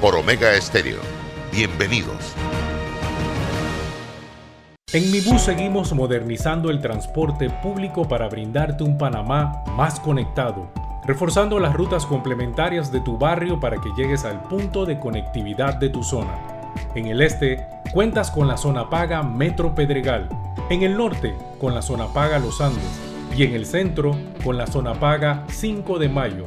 por Omega Estéreo. Bienvenidos. En Mi Bus seguimos modernizando el transporte público para brindarte un Panamá más conectado, reforzando las rutas complementarias de tu barrio para que llegues al punto de conectividad de tu zona. En el este, cuentas con la zona paga Metro Pedregal, en el norte, con la zona paga Los Andes, y en el centro, con la zona paga 5 de Mayo,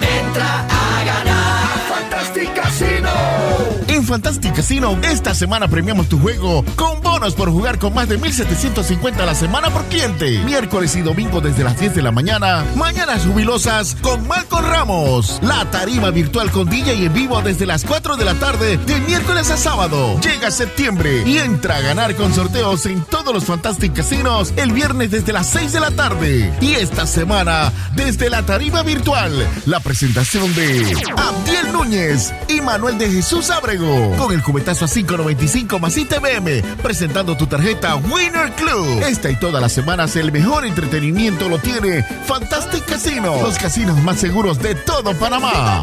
Yeah. Entra a ganar Fantastic Casino. En Fantastic Casino, esta semana premiamos tu juego con bonos por jugar con más de 1750 a la semana por cliente. Miércoles y domingo desde las 10 de la mañana. Mañanas jubilosas con Marco Ramos. La tarima virtual con DJ en vivo desde las 4 de la tarde de miércoles a sábado. Llega septiembre y entra a ganar con sorteos en todos los Fantastic Casinos el viernes desde las 6 de la tarde. Y esta semana, desde la tarima virtual, la presentación de Abdiel Núñez y Manuel de Jesús Abrego con el cubetazo a 5.95 más ITBM, presentando tu tarjeta Winner Club. Esta y todas las semanas el mejor entretenimiento lo tiene Fantastic Casino, los casinos más seguros de todo Panamá.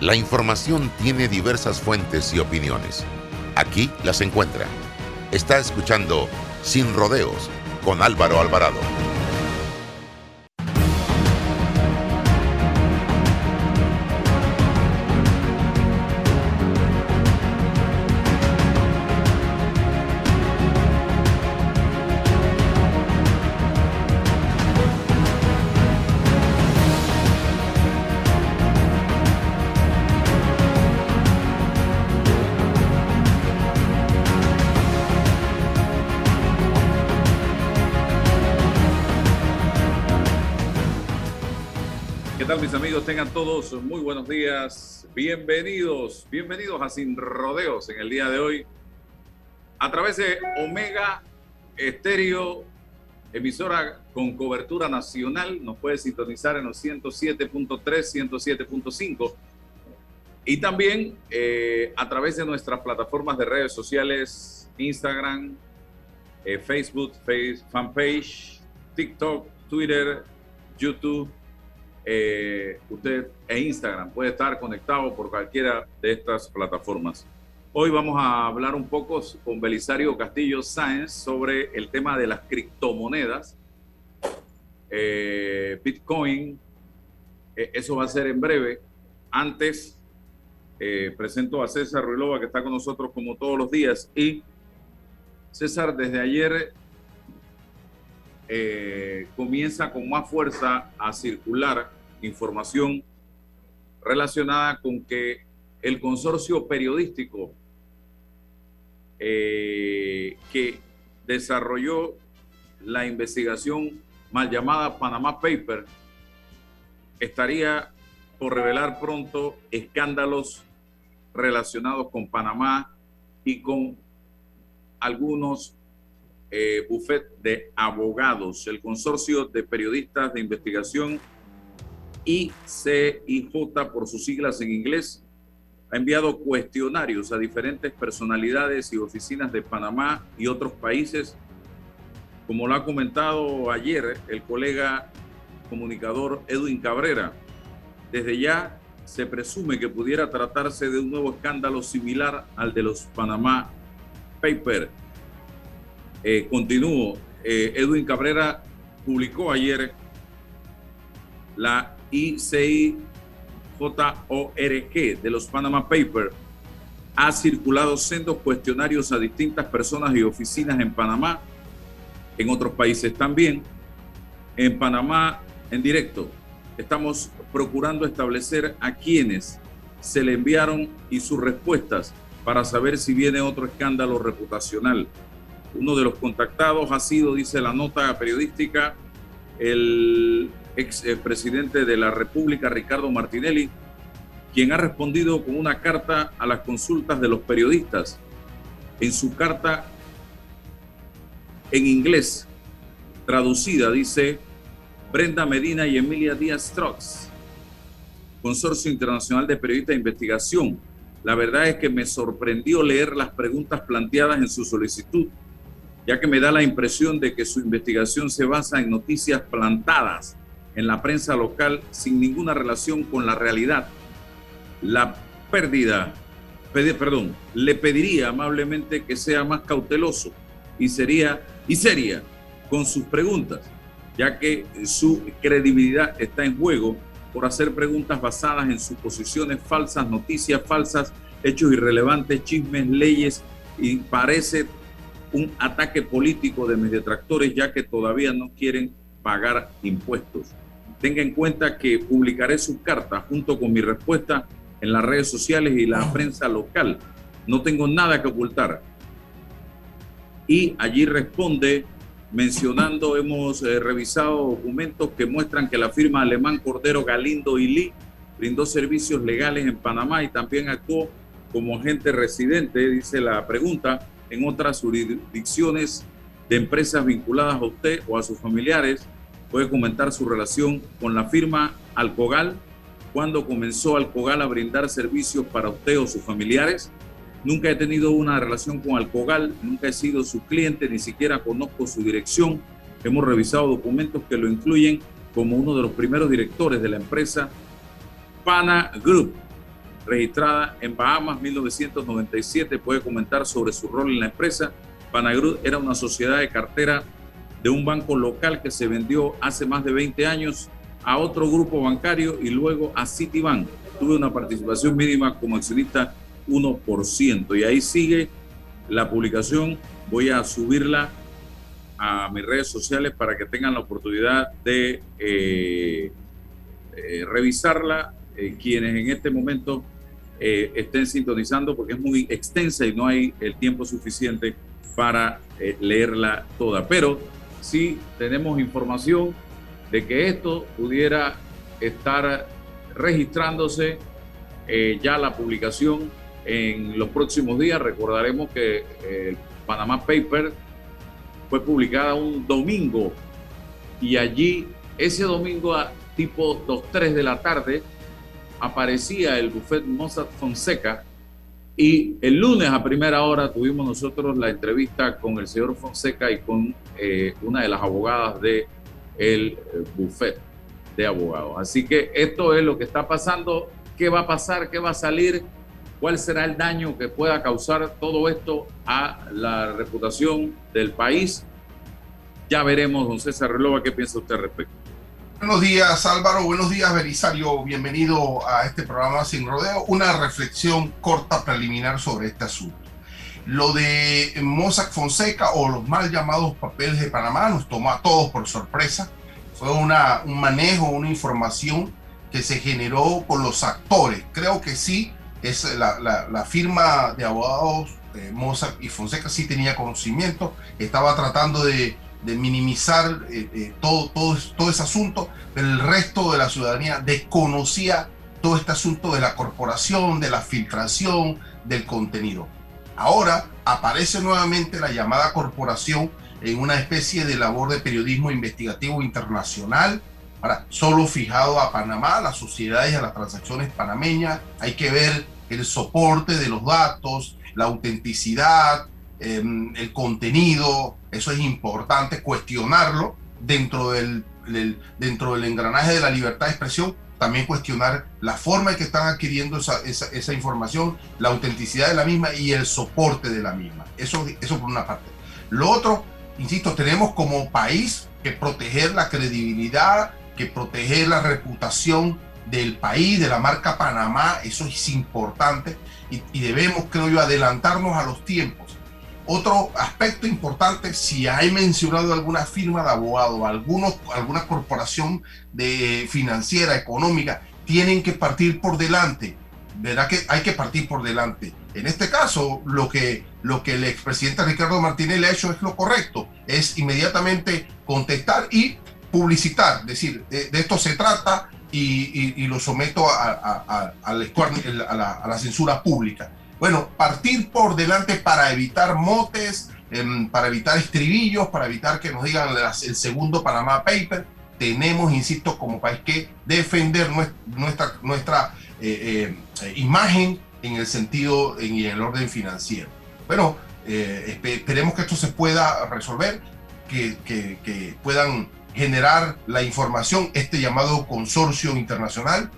La información tiene diversas fuentes y opiniones. Aquí las encuentra. Está escuchando Sin Rodeos con Álvaro Alvarado. Días. Bienvenidos, bienvenidos a Sin Rodeos en el día de hoy. A través de Omega Estéreo, emisora con cobertura nacional, nos puede sintonizar en los 107.3, 107.5. Y también eh, a través de nuestras plataformas de redes sociales, Instagram, eh, Facebook, face, fanpage, TikTok, Twitter, YouTube eh, usted e Instagram puede estar conectado por cualquiera de estas plataformas. Hoy vamos a hablar un poco con Belisario Castillo Sáenz sobre el tema de las criptomonedas, eh, Bitcoin. Eh, eso va a ser en breve. Antes, presento a César Ruilova, que está con nosotros como todos los días. Y César, desde ayer comienza con más fuerza a circular información relacionada con que el consorcio periodístico eh, que desarrolló la investigación mal llamada Panama Paper estaría por revelar pronto escándalos relacionados con Panamá y con algunos eh, bufetes de abogados. El consorcio de periodistas de investigación ICIJ por sus siglas en inglés, ha enviado cuestionarios a diferentes personalidades y oficinas de Panamá y otros países. Como lo ha comentado ayer el colega comunicador Edwin Cabrera, desde ya se presume que pudiera tratarse de un nuevo escándalo similar al de los Panamá Papers. Eh, continúo. Eh, Edwin Cabrera publicó ayer la ICIJORG de los Panama Papers. Ha circulado sendos cuestionarios a distintas personas y oficinas en Panamá, en otros países también. En Panamá, en directo, estamos procurando establecer a quienes se le enviaron y sus respuestas para saber si viene otro escándalo reputacional. Uno de los contactados ha sido, dice la nota periodística, el ex eh, presidente de la República, Ricardo Martinelli, quien ha respondido con una carta a las consultas de los periodistas. En su carta en inglés, traducida, dice Brenda Medina y Emilia Díaz Strux, Consorcio Internacional de Periodistas de Investigación. La verdad es que me sorprendió leer las preguntas planteadas en su solicitud, ya que me da la impresión de que su investigación se basa en noticias plantadas en la prensa local sin ninguna relación con la realidad. La pérdida, perdón, le pediría amablemente que sea más cauteloso y sería y seria con sus preguntas, ya que su credibilidad está en juego por hacer preguntas basadas en suposiciones falsas, noticias falsas, hechos irrelevantes, chismes, leyes, y parece un ataque político de mis detractores, ya que todavía no quieren pagar impuestos. Tenga en cuenta que publicaré su carta junto con mi respuesta en las redes sociales y la prensa local. No tengo nada que ocultar. Y allí responde mencionando, hemos eh, revisado documentos que muestran que la firma alemán Cordero Galindo y Lee brindó servicios legales en Panamá y también actuó como agente residente, dice la pregunta, en otras jurisdicciones de empresas vinculadas a usted o a sus familiares. Puede comentar su relación con la firma Alcogal, cuando comenzó Alcogal a brindar servicios para usted o sus familiares. Nunca he tenido una relación con Alcogal, nunca he sido su cliente, ni siquiera conozco su dirección. Hemos revisado documentos que lo incluyen como uno de los primeros directores de la empresa Pana Group, registrada en Bahamas 1997. Puede comentar sobre su rol en la empresa. Pana Group era una sociedad de cartera de un banco local que se vendió hace más de 20 años a otro grupo bancario y luego a Citibank. Tuve una participación mínima como accionista 1%. Y ahí sigue la publicación. Voy a subirla a mis redes sociales para que tengan la oportunidad de eh, eh, revisarla eh, quienes en este momento estén sintonizando porque es muy extensa y no hay el tiempo suficiente para leerla toda. Pero sí tenemos información de que esto pudiera estar registrándose ya la publicación en los próximos días. Recordaremos que el eh, Panama Paper fue publicada un domingo y allí ese domingo a tipo 2, 3 de la tarde aparecía el buffet Mossack Fonseca y el lunes a primera hora tuvimos nosotros la entrevista con el señor Fonseca y con eh, una de las abogadas de el eh, buffet de abogados. Así que esto es lo que está pasando. ¿Qué va a pasar? ¿Qué va a salir? cuál será el daño que pueda causar todo esto a la reputación del país. Ya veremos, don César Relova, qué piensa usted al respecto. Buenos días Álvaro, buenos días Belisario, bienvenido a este programa Sin Rodeo. Una reflexión corta preliminar sobre este asunto. Lo de Mossack Fonseca o los mal llamados papeles de Panamá nos tomó a todos por sorpresa. Fue una, un manejo, una información que se generó con los actores. Creo que sí, es la, firma de abogados eh, Mozart y Fonseca sí tenía conocimiento, estaba tratando de, minimizar eh, eh, todo, todo, todo ese asunto, pero el resto de la ciudadanía desconocía todo este asunto de la corporación, de la filtración, del contenido. Ahora aparece nuevamente la llamada corporación en una especie de labor de periodismo investigativo internacional Ahora, solo fijado a Panamá, a las sociedades a las transacciones panameñas, hay que ver el soporte de los datos, la autenticidad, em, el contenido, eso es importante, cuestionarlo dentro del, dentro del engranaje de la libertad de expresión, también cuestionar la forma en que están adquiriendo esa, esa, información, la autenticidad de la misma y el soporte de la misma. Eso, eso por una parte. Lo otro, insisto, tenemos como país que proteger la credibilidad, que proteger la reputación del país, de la marca Panamá, eso es importante y, y debemos, creo yo, adelantarnos a los tiempos. Otro aspecto importante, si hay mencionado alguna firma de abogado, algunos, alguna corporación de financiera, económica, tienen que partir por delante. Verá que hay que partir por delante. En este caso, lo que, lo que el expresidente Ricardo Martínez le ha hecho es lo correcto, es inmediatamente contestar y publicitar, decir, de, esto se trata y, lo someto a, la, censura pública. Bueno, partir por delante para evitar motes, eh, para evitar estribillos, para evitar que nos digan las, el segundo Panamá Paper, tenemos, insisto, como país que defender nuestra, nuestra eh, eh, imagen en el sentido y en el orden financiero. Bueno, eh, esperemos que esto se pueda resolver, que, que, que, puedan generar la información, este llamado consorcio internacional,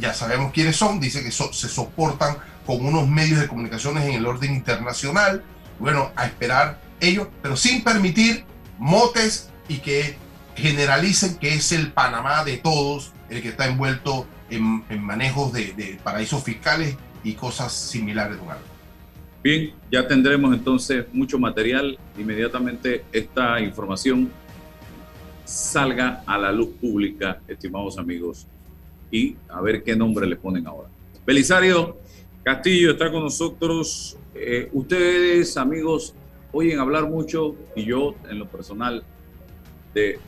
ya sabemos quiénes son, dice que so, se soportan con unos medios de comunicaciones en el orden internacional, bueno, a esperar ellos, pero sin permitir motes y que generalicen que es el Panamá de todos el que está envuelto en, en manejos de, de paraísos fiscales y cosas similares. Bien, ya tendremos entonces mucho material. Inmediatamente esta información salga a la luz pública, estimados amigos, y a ver qué nombre le ponen ahora. Belisario Castillo está con nosotros. Eh, ustedes, amigos, oyen hablar mucho, y yo en lo personal, de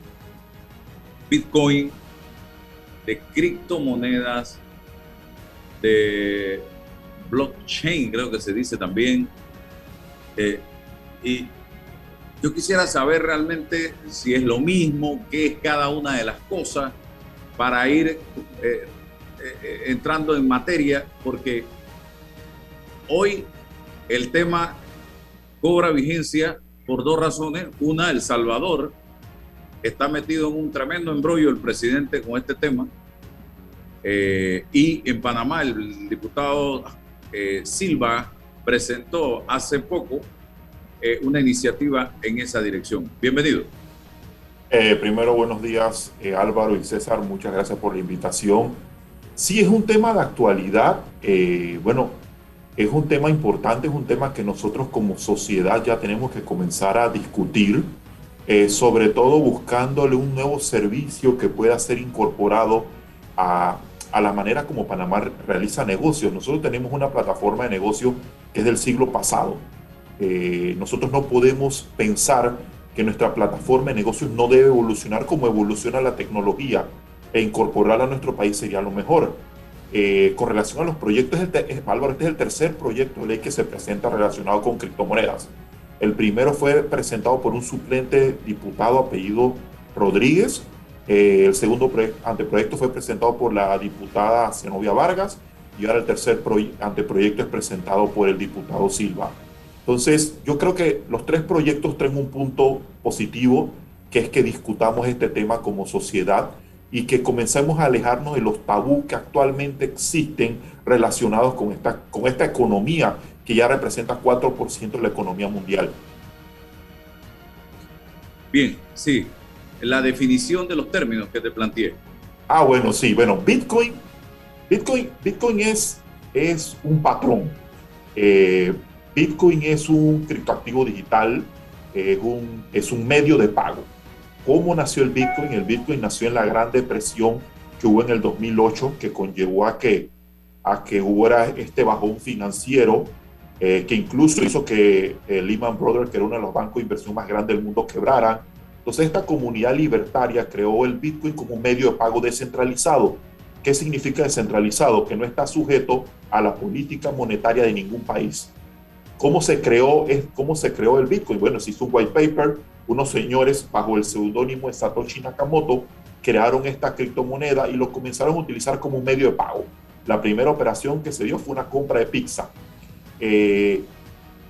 Bitcoin, de criptomonedas, de blockchain, creo que se dice también. Eh, y yo quisiera saber realmente si es lo mismo, qué es cada una de las cosas, para ir eh, eh, entrando en materia, porque hoy el tema cobra vigencia por dos razones. Una, El Salvador está metido en un tremendo embrollo el presidente con este tema. Eh, y en Panamá el diputado Silva presentó hace poco una iniciativa en esa dirección. Bienvenido. Eh, primero, buenos días eh, Álvaro y César, muchas gracias por la invitación. Sí, es un tema de actualidad, eh, bueno, es un tema importante, es un tema que nosotros como sociedad ya tenemos que comenzar a discutir, sobre todo buscándole un nuevo servicio que pueda ser incorporado a a la manera como Panamá realiza negocios. Nosotros tenemos una plataforma de negocio que es del siglo pasado. Eh, nosotros no podemos pensar que nuestra plataforma de negocios no debe evolucionar como evoluciona la tecnología e incorporarla a nuestro país sería lo mejor. Eh, con relación a los proyectos, este, Álvaro, este es el tercer proyecto de ley que se presenta relacionado con criptomonedas. El primero fue presentado por un suplente diputado apellido Rodríguez, eh, el segundo anteproyecto fue presentado por la diputada Zenobia Vargas y ahora el tercer anteproyecto es presentado por el diputado Silva. Entonces, yo creo que los tres proyectos traen un punto positivo, que es que discutamos este tema como sociedad y que comencemos a alejarnos de los tabú que actualmente existen relacionados con esta, con esta economía que ya representa 4% de la economía mundial. Bien, sí, la definición de los términos que te planteé. Ah, bueno, sí, bueno, Bitcoin, Bitcoin, Bitcoin es, es un patrón. Eh, Bitcoin es un criptoactivo digital, es un, es un medio de pago. ¿Cómo nació el Bitcoin? El Bitcoin nació en la Gran Depresión que hubo en el 2008, que conllevó a que, a que hubiera este bajón financiero, eh, que incluso hizo que eh, Lehman Brothers, que era uno de los bancos de inversión más grandes del mundo, quebrara entonces esta comunidad libertaria creó el Bitcoin como un medio de pago descentralizado. ¿Qué significa descentralizado? Que no está sujeto a la política monetaria de ningún país. ¿Cómo se creó, cómo se creó el Bitcoin? Bueno, se hizo un white paper, unos señores bajo el seudónimo de Satoshi Nakamoto crearon esta criptomoneda y lo comenzaron a utilizar como un medio de pago. La primera operación que se dio fue una compra de pizza. Eh,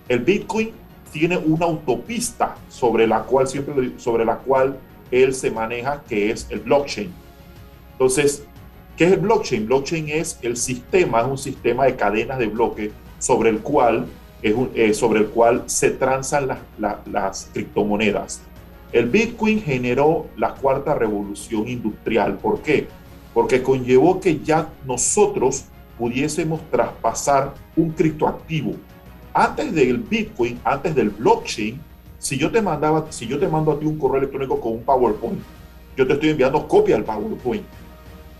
el Bitcoin tiene una autopista sobre la cual siempre sobre la cual él se maneja, que es el blockchain. Entonces, ¿qué es el blockchain? Blockchain es el sistema, es un sistema de cadenas de bloques sobre el cual, eh, sobre el cual se transan las criptomonedas. El Bitcoin generó la cuarta revolución industrial. ¿Por qué? Porque conllevó que ya nosotros pudiésemos traspasar un criptoactivo. Antes del Bitcoin, antes del blockchain, si yo te mandaba, si yo te mando a ti un correo electrónico con un PowerPoint, yo te estoy enviando copia del PowerPoint.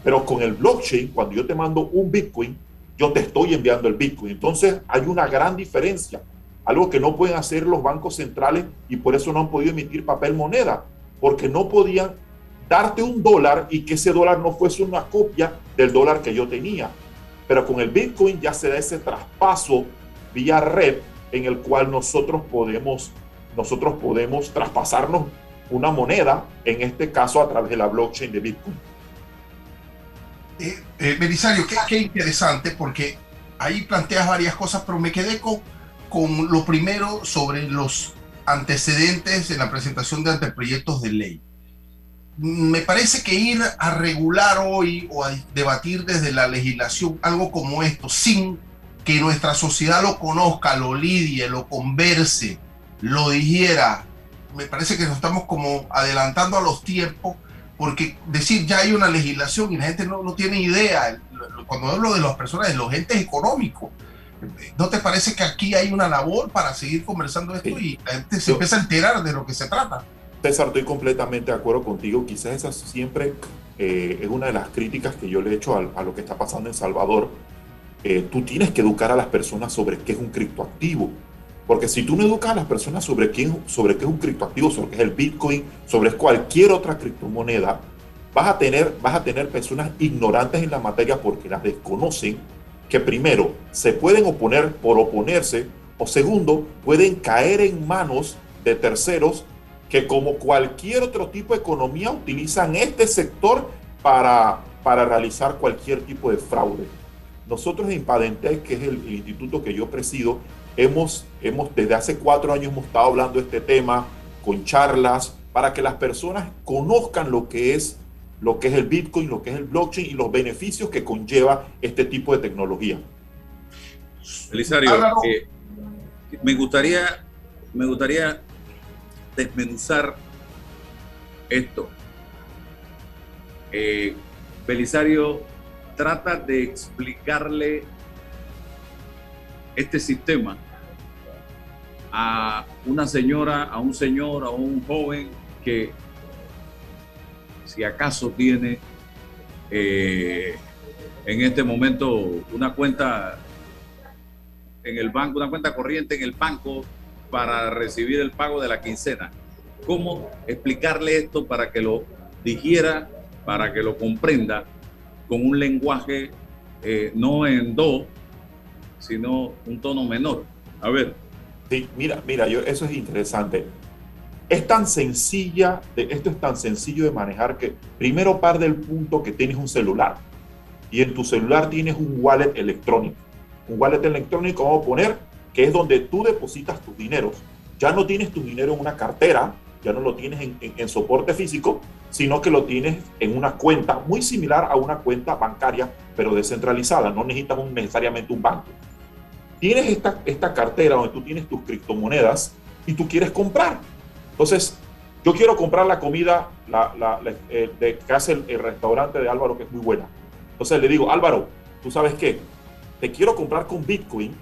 Pero con el blockchain, cuando yo te mando un Bitcoin, yo te estoy enviando el Bitcoin. Entonces hay una gran diferencia algo que no pueden hacer los bancos centrales y por eso no han podido emitir papel moneda, porque no podían darte un dólar y que ese dólar no fuese una copia del dólar que yo tenía. Pero con el Bitcoin ya se da ese traspaso vía red en el cual nosotros podemos, nosotros podemos traspasarnos una moneda, en este caso a través de la blockchain de Bitcoin. Eh, eh Belisario, qué, interesante porque ahí planteas varias cosas, pero me quedé con con lo primero sobre los antecedentes en la presentación de anteproyectos de ley. Me parece que ir a regular hoy o a debatir desde la legislación algo como esto, sin que nuestra sociedad lo conozca, lo lidie, lo converse, lo dijera, me parece que nos estamos como adelantando a los tiempos, porque decir ya hay una legislación y la gente no, no tiene idea, cuando hablo de las personas, de los entes económicos, ¿No te parece que aquí hay una labor para seguir conversando esto y la gente se empieza a enterar de lo que se trata? César, estoy completamente de acuerdo contigo. Quizás esa siempre eh, es una de las críticas que yo le he hecho a, lo que está pasando en Salvador. Eh, tú tienes que educar a las personas sobre qué es un criptoactivo. Porque si tú no educas a las personas sobre, quién, sobre qué es un criptoactivo, sobre qué es el Bitcoin, sobre cualquier otra criptomoneda, vas a tener, vas a tener personas ignorantes en la materia porque las desconocen que primero se pueden oponer por oponerse o segundo pueden caer en manos de terceros que como cualquier otro tipo de economía utilizan este sector para, para realizar cualquier tipo de fraude. Nosotros en Padentec, que es el, instituto que yo presido, hemos, hemos desde hace cuatro años hemos estado hablando de este tema con charlas para que las personas conozcan lo que es lo que es el Bitcoin, lo que es el blockchain y los beneficios que conlleva este tipo de tecnología. Belisario, eh, me gustaría, me gustaría desmenuzar esto. Eh, Belisario trata de explicarle este sistema a una señora, a un señor, a un joven que si acaso tiene eh, en este momento una cuenta en el banco, una cuenta corriente en el banco para recibir el pago de la quincena. ¿Cómo explicarle esto para que lo dijera, para que lo comprenda con un lenguaje eh, no en do, sino un tono menor? A ver. Sí, mira, mira, yo, eso es interesante. Es tan sencilla, esto es tan sencillo de manejar que primero par del punto que tienes un celular y en tu celular tienes un wallet electrónico. Un wallet electrónico vamos a poner que es donde tú depositas tus dineros. Ya no tienes tu dinero en una cartera, ya no lo tienes en, soporte físico, sino que lo tienes en una cuenta muy similar a una cuenta bancaria, pero descentralizada. No necesitas necesariamente un banco. Tienes esta, esta cartera donde tú tienes tus criptomonedas y tú quieres comprar entonces, yo quiero comprar la comida la, eh, de, que hace el, restaurante de Álvaro, que es muy buena. Entonces le digo, Álvaro, ¿tú sabes qué? Te quiero comprar con Bitcoin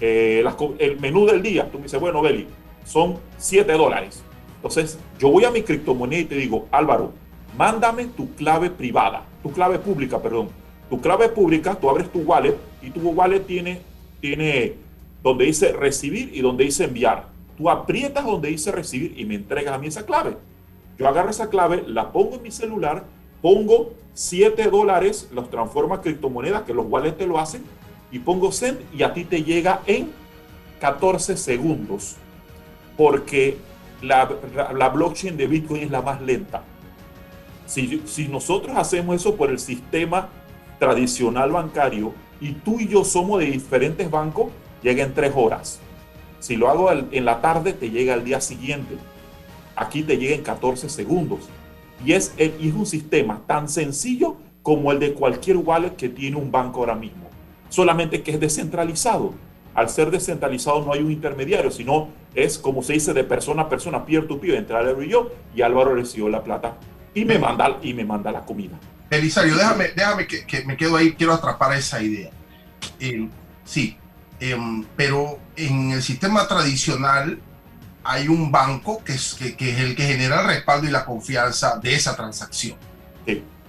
eh, el menú del día. Tú me dices, bueno, Beli, son 7 dólares. Entonces, yo voy a mi criptomoneda y te digo, Álvaro, mándame tu clave privada, tu clave pública, perdón. Tu clave pública, tú abres tu wallet y tu wallet tiene, tiene donde dice recibir y donde dice enviar. Tú aprietas donde dice recibir y me entregas a mí esa clave. Yo agarro esa clave, la pongo en mi celular, pongo 7 dólares, los transforma a criptomonedas, que los wallets te lo hacen, y pongo send y a ti te llega en 14 segundos. Porque la, la blockchain de Bitcoin es la más lenta. Si, si nosotros hacemos eso por el sistema tradicional bancario y tú y yo somos de diferentes bancos, llega en tres horas. Si lo hago en la tarde, te llega al día siguiente. Aquí te llega en 14 segundos. Y es, y es un sistema tan sencillo como el de cualquier wallet que tiene un banco ahora mismo. Solamente que es descentralizado. Al ser descentralizado no hay un intermediario, sino es como se dice de persona a persona, peer to peer, entre Álvaro y yo, y Álvaro recibió la plata y me manda, y me manda la comida. Belisario, déjame, déjame que, me quedo ahí, quiero atrapar esa idea. Eh, sí, em, pero en el sistema tradicional hay un banco que es, que, es el que genera el respaldo y la confianza de esa transacción.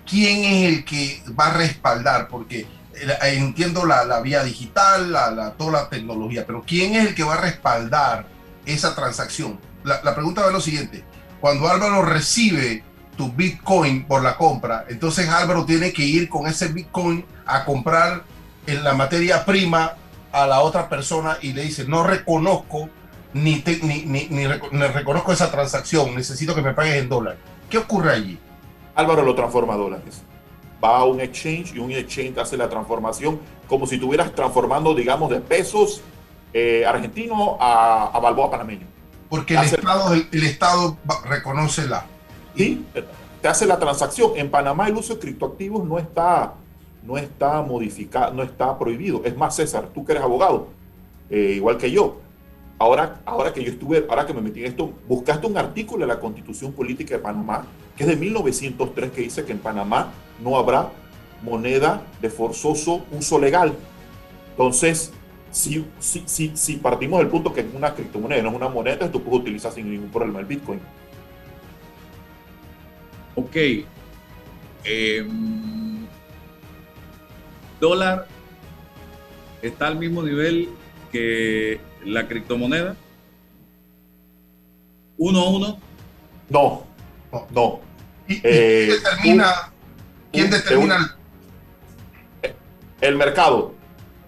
¿Quién es el que va a respaldar? Porque eh, entiendo la, la vía digital, la, la, toda la tecnología, pero ¿quién es el que va a respaldar esa transacción? La, la pregunta es lo siguiente, cuando Álvaro recibe tu Bitcoin por la compra. Entonces Álvaro tiene que ir con ese Bitcoin a comprar en la materia prima a la otra persona y le dice, no reconozco ni, ni, ni, reconozco esa transacción, necesito que me pagues en dólares. ¿Qué ocurre allí? Álvaro lo transforma a dólares. Va a un exchange y un exchange hace la transformación como si estuvieras transformando, digamos, de pesos eh, argentinos a, a balboa panameño. Porque el Estado, el Estado reconoce la y te hace la transacción. En Panamá el uso de criptoactivos no está, no está modificado, no está prohibido. Es más, César, tú que eres abogado, eh, igual que yo. Ahora, ahora que yo estuve, ahora que me metí en esto, buscaste un artículo de la Constitución Política de Panamá, que es de 1903, que dice que en Panamá no habrá moneda de forzoso uso legal. Entonces, si, si, si, si partimos del punto que es una criptomoneda, no es una moneda, tú puedes utilizar sin ningún problema el Bitcoin ok, em, dólar está al mismo nivel que la criptomoneda. Uno a uno. No, no. ¿Y, eh, quién determina? ¿Quién determina? el mercado.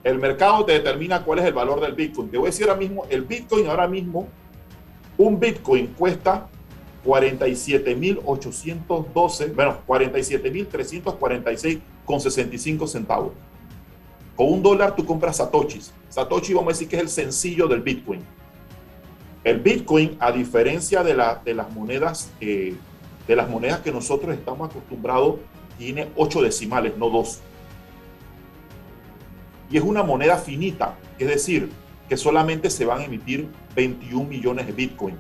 El mercado te determina cuál es el valor del Bitcoin. Te voy a decir ahora mismo, el Bitcoin ahora mismo, un Bitcoin cuesta 47.812, bueno, 47.346 con 65 centavos. Con un dólar tú compras satoshis. Satoshi vamos a decir que es el sencillo del Bitcoin. El Bitcoin, a diferencia de, la, de las monedas de las monedas que nosotros estamos acostumbrados, tiene 8 decimales, no 2. Y es una moneda finita, es decir, que solamente se van a emitir 21 millones de Bitcoin,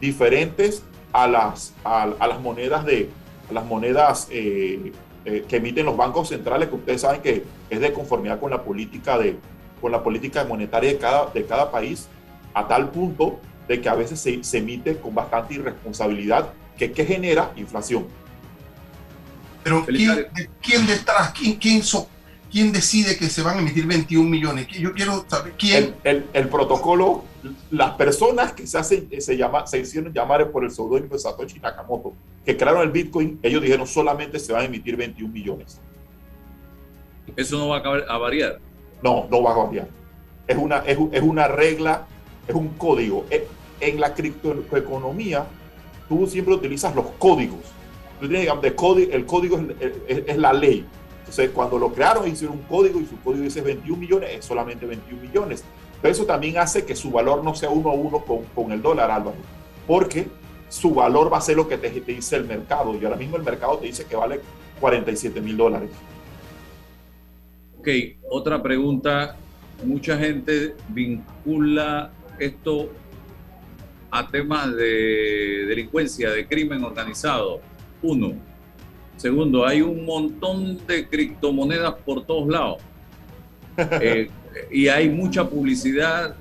diferentes a las, a, las monedas, de, las monedas eh, eh, que emiten los bancos centrales, que ustedes saben que es de conformidad con la política, de, con la política monetaria de cada, de cada país, a tal punto de que a veces se, se emite con bastante irresponsabilidad, que, que genera inflación. Pero ¿quién, ¿quién detrás? ¿Quién, quién, so, ¿quién decide que se van a emitir 21 millones? Yo quiero saber quién. El, el, protocolo, las personas que se, hacen, se, llama, se hicieron llamar por el seudónimo de Satoshi Nakamoto, que crearon el Bitcoin, ellos dijeron solamente se van a emitir 21 millones. ¿Eso no va a, variar? No, no va a variar. Es una, es, es una regla, es un código. Eh, en la criptoeconomía, tú siempre utilizas los códigos. Tú tienes, digamos, de código, el código es, es la ley entonces, cuando lo crearon, hicieron un código y su código dice 21 millones, es solamente 21 millones. Pero eso también hace que su valor no sea uno a uno con, con el dólar, Álvaro, porque su valor va a ser lo que te, te, dice el mercado. Y ahora mismo el mercado te dice que vale 47 mil dólares. Ok, otra pregunta. Mucha gente vincula esto a temas de delincuencia, de crimen organizado. Uno, Segundo, hay un montón de criptomonedas por todos lados. Eh, y hay mucha publicidad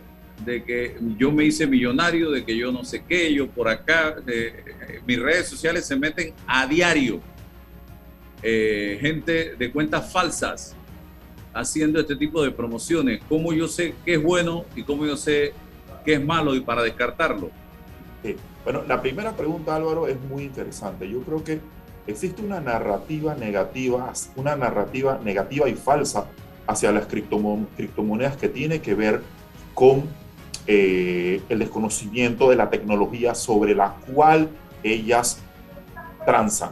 de que yo me hice millonario, de que yo no sé qué, yo por acá. Eh, mis redes sociales se meten a diario. Eh, gente de cuentas falsas haciendo este tipo de promociones. ¿Cómo yo sé qué es bueno y cómo yo sé qué es malo y para descartarlo? Bueno, la primera pregunta, Álvaro, es muy interesante. Yo creo que existe una narrativa negativa, una narrativa negativa y falsa hacia las criptomonedas que tiene que ver con eh, el desconocimiento de la tecnología sobre la cual ellas transan.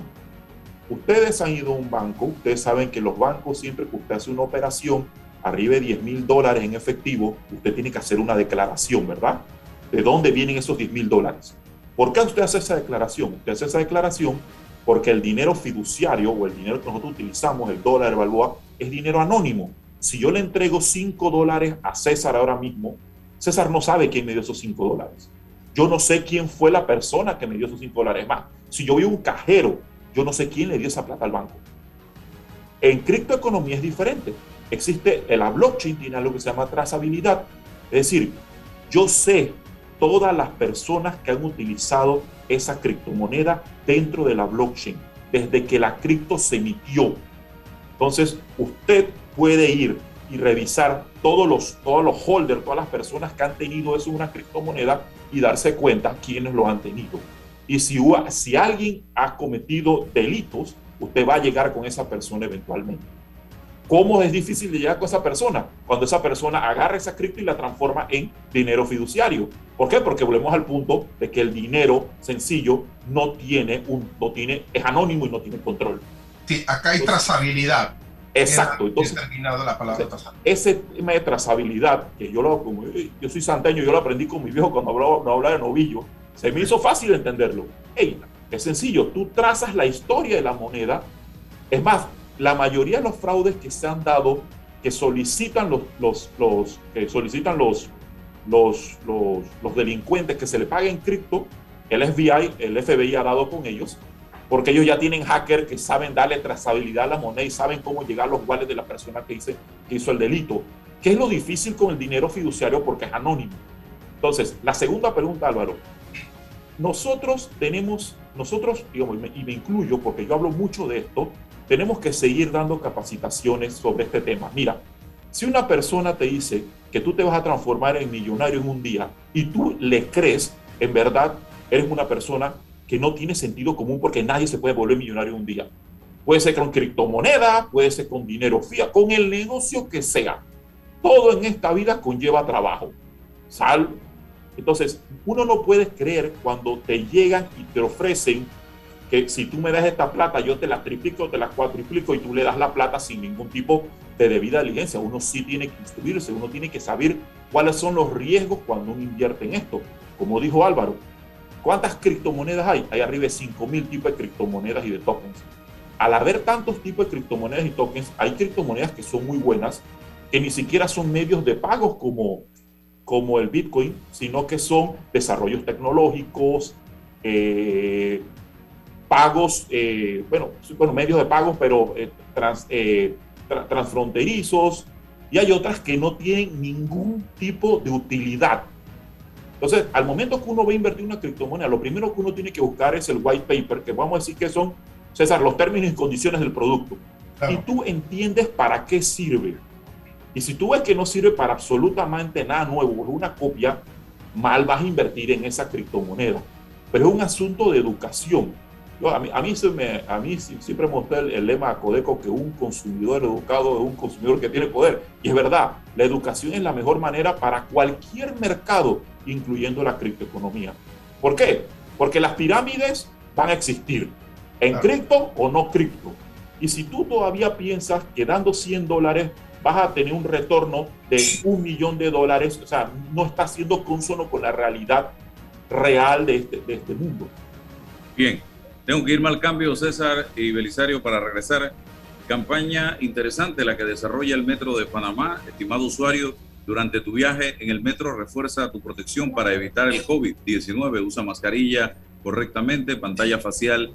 Ustedes han ido a un banco, ustedes saben que los bancos siempre que usted hace una operación arriba de 10 mil dólares en efectivo, usted tiene que hacer una declaración, ¿verdad? ¿De dónde vienen esos 10 mil dólares? ¿Por qué usted hace esa declaración? Usted hace esa declaración porque el dinero fiduciario o el dinero que nosotros utilizamos, el dólar, el balboa, es dinero anónimo. Si yo le entrego 5 dólares a César ahora mismo, César no sabe quién me dio esos 5 dólares. Yo no sé quién fue la persona que me dio esos 5 dólares más. Si yo a un cajero, yo no sé quién le dio esa plata al banco. En criptoeconomía es diferente. Existe, la blockchain tiene algo que se llama trazabilidad. Es decir, yo sé todas las personas que han utilizado esa criptomoneda dentro de la blockchain, desde que la cripto se emitió. Entonces, usted puede ir y revisar todos los, todos los holders, todas las personas que han tenido eso una criptomoneda y darse cuenta quiénes lo han tenido. Y si, si alguien ha cometido delitos, usted va a llegar con esa persona eventualmente. ¿Cómo es difícil de llegar con esa persona? Cuando esa persona agarra esa cripto y la transforma en dinero fiduciario. ¿Por qué? Porque volvemos al punto de que el dinero sencillo no tiene un, no tiene, es anónimo y no tiene control. Sí, acá hay trazabilidad. Exacto. Entonces, la palabra ese tema de trazabilidad, que yo lo, como, yo soy santeño, yo lo aprendí con mi viejo cuando hablaba, no hablaba de novillo, se me hizo fácil entenderlo. Hey, es sencillo, tú trazas la historia de la moneda. Es más, la mayoría de los fraudes que se han dado, que solicitan los, los, los que solicitan los, los, los, delincuentes que se le paguen cripto, el FBI, el FBI ha dado con ellos, porque ellos ya tienen hackers que saben darle trazabilidad a la moneda y saben cómo llegar a los wallets de la persona que, hizo, que hizo el delito. ¿Qué es lo difícil con el dinero fiduciario? Porque es anónimo. Entonces, la segunda pregunta, Álvaro. Nosotros tenemos, nosotros, digamos, y me incluyo porque yo hablo mucho de esto, tenemos que seguir dando capacitaciones sobre este tema. Mira, si una persona te dice que tú te vas a transformar en millonario en un día y tú le crees, en verdad eres una persona que no tiene sentido común porque nadie se puede volver millonario en un día. Puede ser con criptomoneda, puede ser con dinero fiat, con el negocio que sea. Todo en esta vida conlleva trabajo. Sal. Entonces, uno no puede creer cuando te llegan y te ofrecen que si tú me das esta plata, yo te la triplico, te la cuatriplico y tú le das la plata sin ningún tipo de debida diligencia. Uno sí tiene que instruirse, uno tiene que saber cuáles son los riesgos cuando uno invierte en esto. Como dijo Álvaro, ¿cuántas criptomonedas hay? Hay arriba de 5.000 tipos de criptomonedas y de tokens. Al haber tantos tipos de criptomonedas y tokens, hay criptomonedas que son muy buenas, que ni siquiera son medios de pagos como, como el Bitcoin, sino que son desarrollos tecnológicos, eh, pagos, eh, bueno, bueno, medios de pagos, pero eh, eh, transfronterizos, y hay otras que no tienen ningún tipo de utilidad. Entonces, al momento que uno va a invertir una criptomoneda, lo primero que uno tiene que buscar es el white paper, que vamos a decir que son, César, los términos y condiciones del producto. Y tú entiendes para qué sirve. Y si tú ves que no sirve para absolutamente nada nuevo, una copia, mal vas a invertir en esa criptomoneda. Pero es un asunto de educación a mí, a mí, me, a mí siempre me gusta el, lema Codeco que un consumidor educado es un consumidor que tiene poder. Y es verdad, la educación es la mejor manera para cualquier mercado, incluyendo la criptoeconomía. ¿Por qué? Porque las pirámides van a existir, en cripto o no cripto. Y si tú todavía piensas que dando 100 dólares vas a tener un retorno de un millón de dólares, o sea, no está siendo consono con la realidad real de este, de este mundo. Bien, tengo que irme al cambio, César y Belisario, para regresar. Campaña interesante la que desarrolla el Metro de Panamá. Estimado usuario, durante tu viaje en el metro refuerza tu protección para evitar el COVID-19. Usa mascarilla correctamente, pantalla facial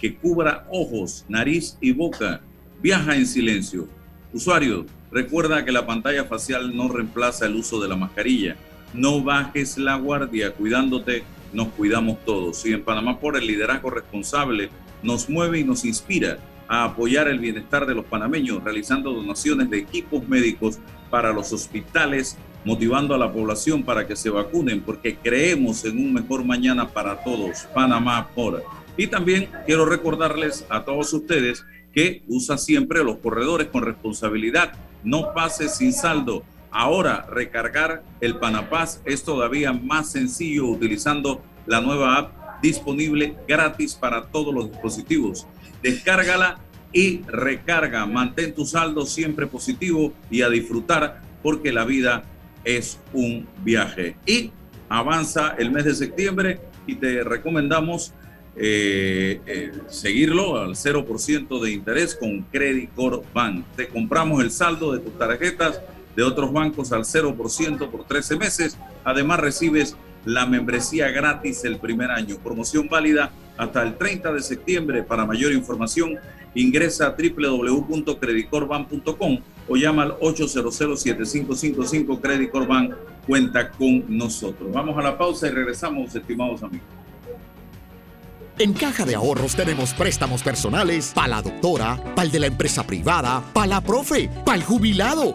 que cubra ojos, nariz y boca. Viaja en silencio. Usuario, recuerda que la pantalla facial no reemplaza el uso de la mascarilla. No bajes la guardia cuidándote nos cuidamos todos. Y en Panamá por el liderazgo responsable nos mueve y nos inspira a apoyar el bienestar de los panameños, realizando donaciones de equipos médicos para los hospitales, motivando a la población para que se vacunen, porque creemos en un mejor mañana para todos. Panamá por. Y también quiero recordarles a todos ustedes que usa siempre los corredores con responsabilidad. No pase sin saldo. Ahora, recargar el Panapaz es todavía más sencillo utilizando la nueva app disponible gratis para todos los dispositivos. Descárgala y recarga. Mantén tu saldo siempre positivo y a disfrutar porque la vida es un viaje. Y avanza el mes de septiembre y te recomendamos eh, eh, seguirlo al 0% de interés con Credit Corp Bank. Te compramos el saldo de tus tarjetas de otros bancos al 0% por 13 meses. Además recibes la membresía gratis el primer año. Promoción válida hasta el 30 de septiembre. Para mayor información ingresa a www.creditcorbank.com o llama al 800-7555 Credit Bank. Cuenta con nosotros. Vamos a la pausa y regresamos, estimados amigos. En Caja de Ahorros tenemos préstamos personales para la doctora, para el de la empresa privada, para la profe, para el jubilado,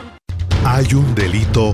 Hay un delito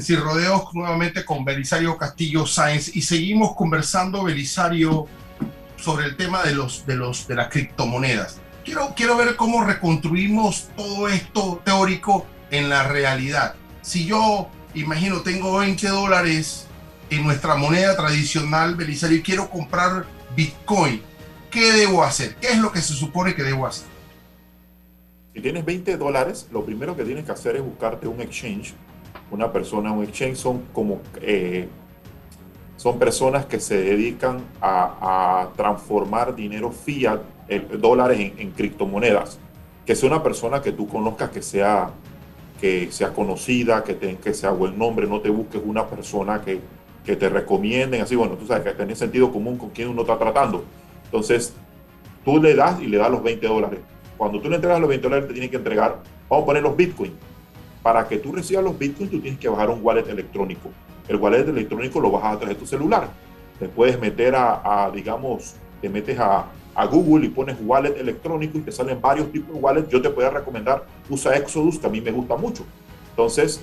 Sin Rodeos nuevamente con Belisario Castillo Sáenz y seguimos conversando, Belisario, sobre el tema de, los, de, los, de las criptomonedas. Quiero, quiero ver cómo reconstruimos todo esto teórico en la realidad. Si yo, imagino, tengo 20 dólares en nuestra moneda tradicional, Belisario, y quiero comprar Bitcoin, ¿qué debo hacer? ¿Qué es lo que se supone que debo hacer? Si tienes 20 dólares, lo primero que tienes que hacer es buscarte un exchange una persona, un exchange, son como eh, son personas que se dedican a, transformar dinero fiat, dólares en, criptomonedas. Que sea una persona que tú conozcas, que sea, que sea conocida, que, te, que sea buen nombre, no te busques una persona que, que te recomienden, así, bueno, tú sabes que tenés sentido común con quien uno está tratando. Entonces, tú le das y le das los 20 dólares. Cuando tú le entregas los 20 dólares, te tiene que entregar, vamos a poner los bitcoins para que tú recibas los bitcoins, tú tienes que bajar un wallet electrónico. El wallet electrónico lo bajas a través de tu celular. Te puedes meter a, digamos, te metes a, Google y pones wallet electrónico y te salen varios tipos de wallet. Yo te puedo recomendar, usa Exodus, que a mí me gusta mucho. Entonces,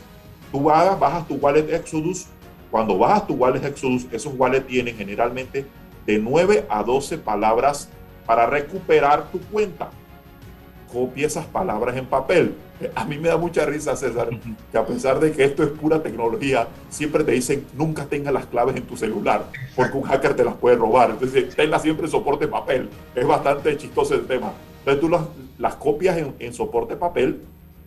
tú bajas, bajas tu wallet Exodus. Cuando bajas tu wallet Exodus, esos wallets tienen generalmente de 9 a 12 palabras para recuperar tu cuenta. Copia esas palabras en papel a mí me da mucha risa, César, que a pesar de que esto es pura tecnología, siempre te dicen nunca tengas las claves en tu celular, porque un hacker te las puede robar. Entonces, tenla siempre en soporte papel. Es bastante chistoso el tema. Entonces, tú las, copias en, en, soporte papel,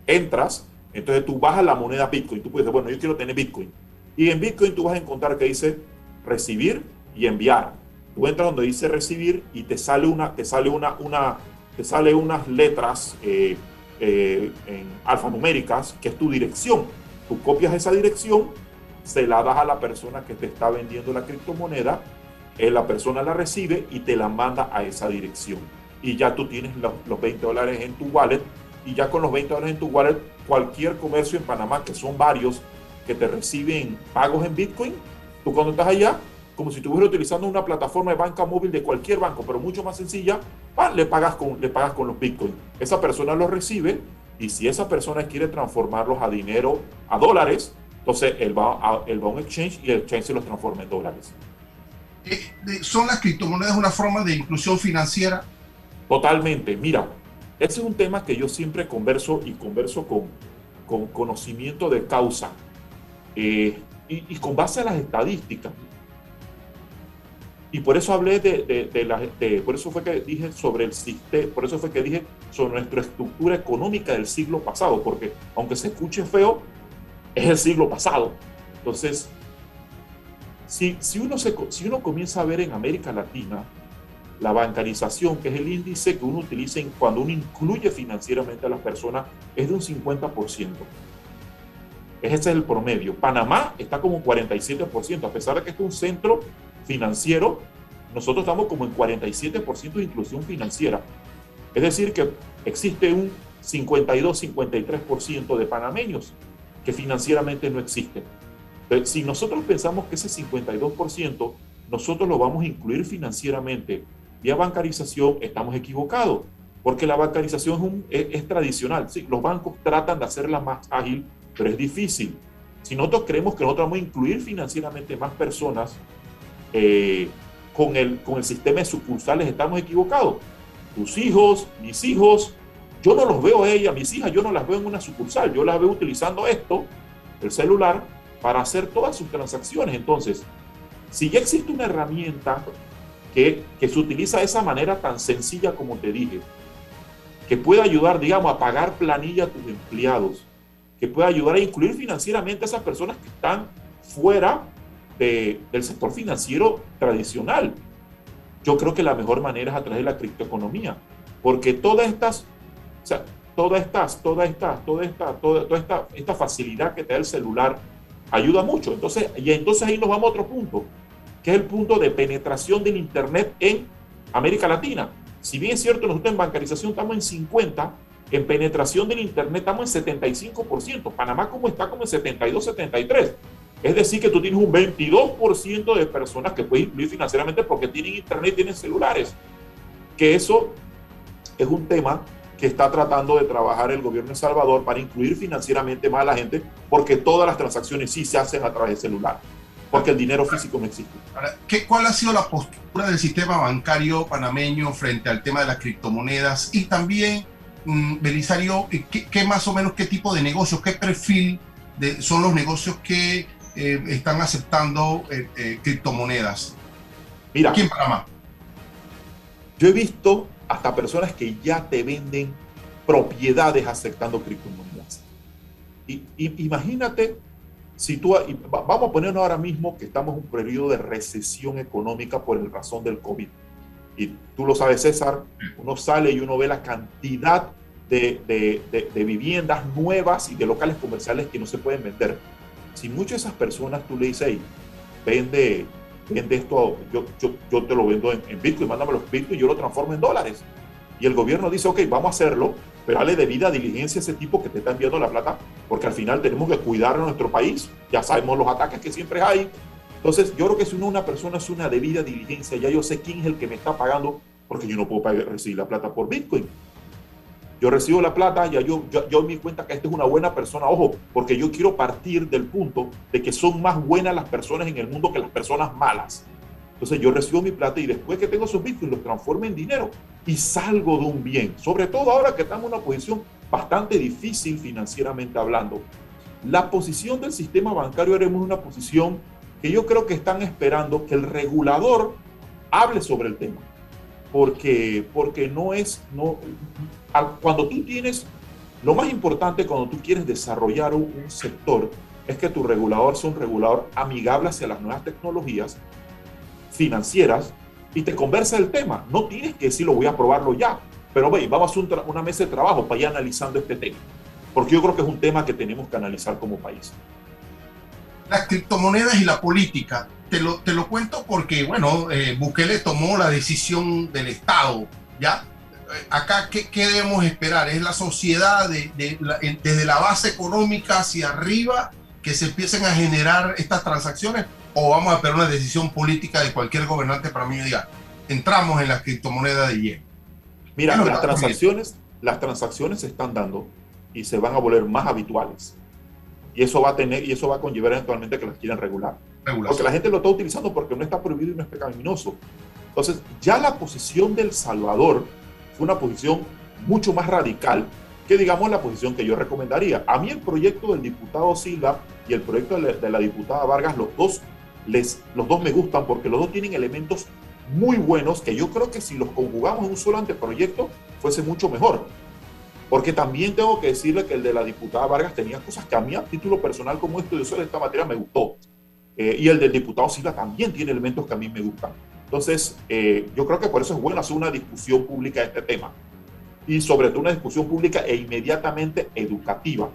entras, entonces tú bajas la moneda Bitcoin. Tú puedes decir, bueno, yo quiero tener Bitcoin. Y en Bitcoin tú vas a encontrar que dice recibir y enviar. Tú entras donde dice recibir y te sale una, te sale una, una, te sale unas letras. Eh, eh, en alfanuméricas, que es tu dirección. Tú copias esa dirección, se la das a la persona que te está vendiendo la criptomoneda, eh, la persona la recibe y te la manda a esa dirección. Y ya tú tienes los, los 20 dólares en tu wallet y ya con los 20 dólares en tu wallet, cualquier comercio en Panamá, que son varios, que te reciben pagos en Bitcoin, tú cuando estás allá como si estuvieras utilizando una plataforma de banca móvil de cualquier banco, pero mucho más sencilla, le, pagas con, le pagas con los bitcoins. Esa persona los recibe y si esa persona quiere transformarlos a dinero, a dólares, entonces él va a, él va a un exchange y el exchange se los transforma en dólares. Eh, ¿Son las criptomonedas una forma de inclusión financiera? Totalmente. Mira, ese es un tema que yo siempre converso y converso con, con conocimiento de causa eh, y, y, con base a las estadísticas. Y por eso hablé de, de, de, por eso fue que dije sobre el sistema, por eso fue que dije sobre nuestra estructura económica del siglo pasado, porque aunque se escuche feo, es el siglo pasado. Entonces, si, si, uno, se, si uno comienza a ver en América Latina la bancarización, que es el índice que uno utiliza cuando uno incluye financieramente a las personas, es de un 50%. Ese es el promedio. Panamá está como 47%, a pesar de que es un centro financiero, nosotros estamos como en 47% de inclusión financiera. Es decir, que existe un 52-53% de panameños que financieramente no existen. Si nosotros pensamos que ese 52% nosotros lo vamos a incluir financieramente vía bancarización, estamos equivocados, porque la bancarización es, es, tradicional. Sí, los bancos tratan de hacerla más ágil, pero es difícil. Si nosotros creemos que nosotros vamos a incluir financieramente más personas eh, con, el, con el sistema de sucursales, estamos equivocados. Tus hijos, mis hijos, yo no los veo a ella, mis hijas, yo no las veo en una sucursal, yo las veo utilizando esto, el celular, para hacer todas sus transacciones. Entonces, si ya existe una herramienta que, que se utiliza de esa manera tan sencilla como te dije, que puede ayudar, digamos, a pagar planilla a tus empleados, que puede ayudar a incluir financieramente a esas personas que están fuera de, del sector financiero tradicional. Yo creo que la mejor manera es a través de la criptoeconomía, porque todas estas, o sea, todas estas, todas estas, toda esta, toda, toda esta, esta facilidad que te da el celular ayuda mucho. Entonces, y entonces ahí nos vamos a otro punto, que es el punto de penetración del Internet en América Latina. Si bien es cierto, nosotros en bancarización estamos en 50, en penetración del Internet estamos en 75%. Panamá como está como en 72, 73. Es decir, que tú tienes un 22% de personas que puedes incluir financieramente porque tienen Internet tienen celulares. Que eso es un tema que está tratando de trabajar el gobierno de Salvador para incluir financieramente más a la gente, porque todas las transacciones sí se hacen a través del celular, porque el dinero físico no existe. ¿qué, ¿Cuál ha sido la postura del sistema bancario panameño frente al tema de las criptomonedas? Y también, mm, Belisario, ¿qué, ¿qué, más o menos qué tipo de negocios, qué perfil son los negocios que eh, están aceptando eh, eh, criptomonedas? Mira, aquí en Panamá. Yo he visto hasta personas que ya te venden propiedades aceptando criptomonedas. Y, y, imagínate si tú, vamos a ponernos ahora mismo que estamos en un periodo de recesión económica por el razón del COVID. Y tú lo sabes, César, uno sale y uno ve la cantidad de, de, de, de viviendas nuevas y de locales comerciales que no se pueden vender. Si muchas de esas personas tú le dices, vende vende esto, yo, yo, yo te lo vendo en, Bitcoin, mándame los Bitcoin yo lo transformo en dólares. Y el gobierno dice, ok, vamos a hacerlo, pero dale debida diligencia a ese tipo que te está enviando la plata, porque al final tenemos que cuidar a nuestro país. Ya sabemos los ataques que siempre hay. Entonces, yo creo que si uno, una persona es una debida diligencia, ya yo sé quién es el que me está pagando, porque yo no puedo recibir la plata por Bitcoin. Yo recibo la plata, ya yo, yo, yo me di cuenta que esta es una buena persona, ojo, porque yo quiero partir del punto de que son más buenas las personas en el mundo que las personas malas. Entonces yo recibo mi plata y después que tengo esos bitcoins los transformo en dinero y salgo de un bien. Sobre todo ahora que estamos en una posición bastante difícil financieramente hablando. La posición del sistema bancario era una posición que yo creo que están esperando que el regulador hable sobre el tema. Porque, porque no es, no, cuando tú tienes, lo más importante cuando tú quieres desarrollar un, un, sector es que tu regulador sea un regulador amigable hacia las nuevas tecnologías financieras y te conversa el tema. No tienes que decir, lo voy a probarlo ya, pero ve, vamos a hacer una mesa de trabajo para ir analizando este tema, porque yo creo que es un tema que tenemos que analizar como país. Las criptomonedas y la política. Te lo, te lo cuento porque, bueno, eh, Bukele tomó la decisión del Estado, ¿ya? Acá, ¿qué, ¿qué, debemos esperar? ¿Es la sociedad de, de, la, desde la base económica hacia arriba que se empiecen a generar estas transacciones? ¿O vamos a esperar una decisión política de cualquier gobernante para mí diga, entramos en la criptomoneda de yen? Mira, bueno, las transacciones, las transacciones se están dando y se van a volver más habituales. Y eso va a tener, y eso va a conllevar eventualmente que las quieran regular. Regulación. Porque la gente lo está utilizando porque no está prohibido y no es pecaminoso. Entonces, ya la posición del Salvador fue una posición mucho más radical que digamos la posición que yo recomendaría. A mí el proyecto del diputado Silva y el proyecto de la, diputada Vargas, los dos, les, los dos me gustan porque los dos tienen elementos muy buenos que yo creo que si los conjugamos en un solo anteproyecto fuese mucho mejor. Porque también tengo que decirle que el de la diputada Vargas tenía cosas que a mí a título personal como estudioso de esta materia me gustó. Eh, y el del diputado Silva también tiene elementos que a mí me gustan. Entonces, eh, yo creo que por eso es bueno hacer una discusión pública de este tema. Y sobre todo una discusión pública e inmediatamente educativa.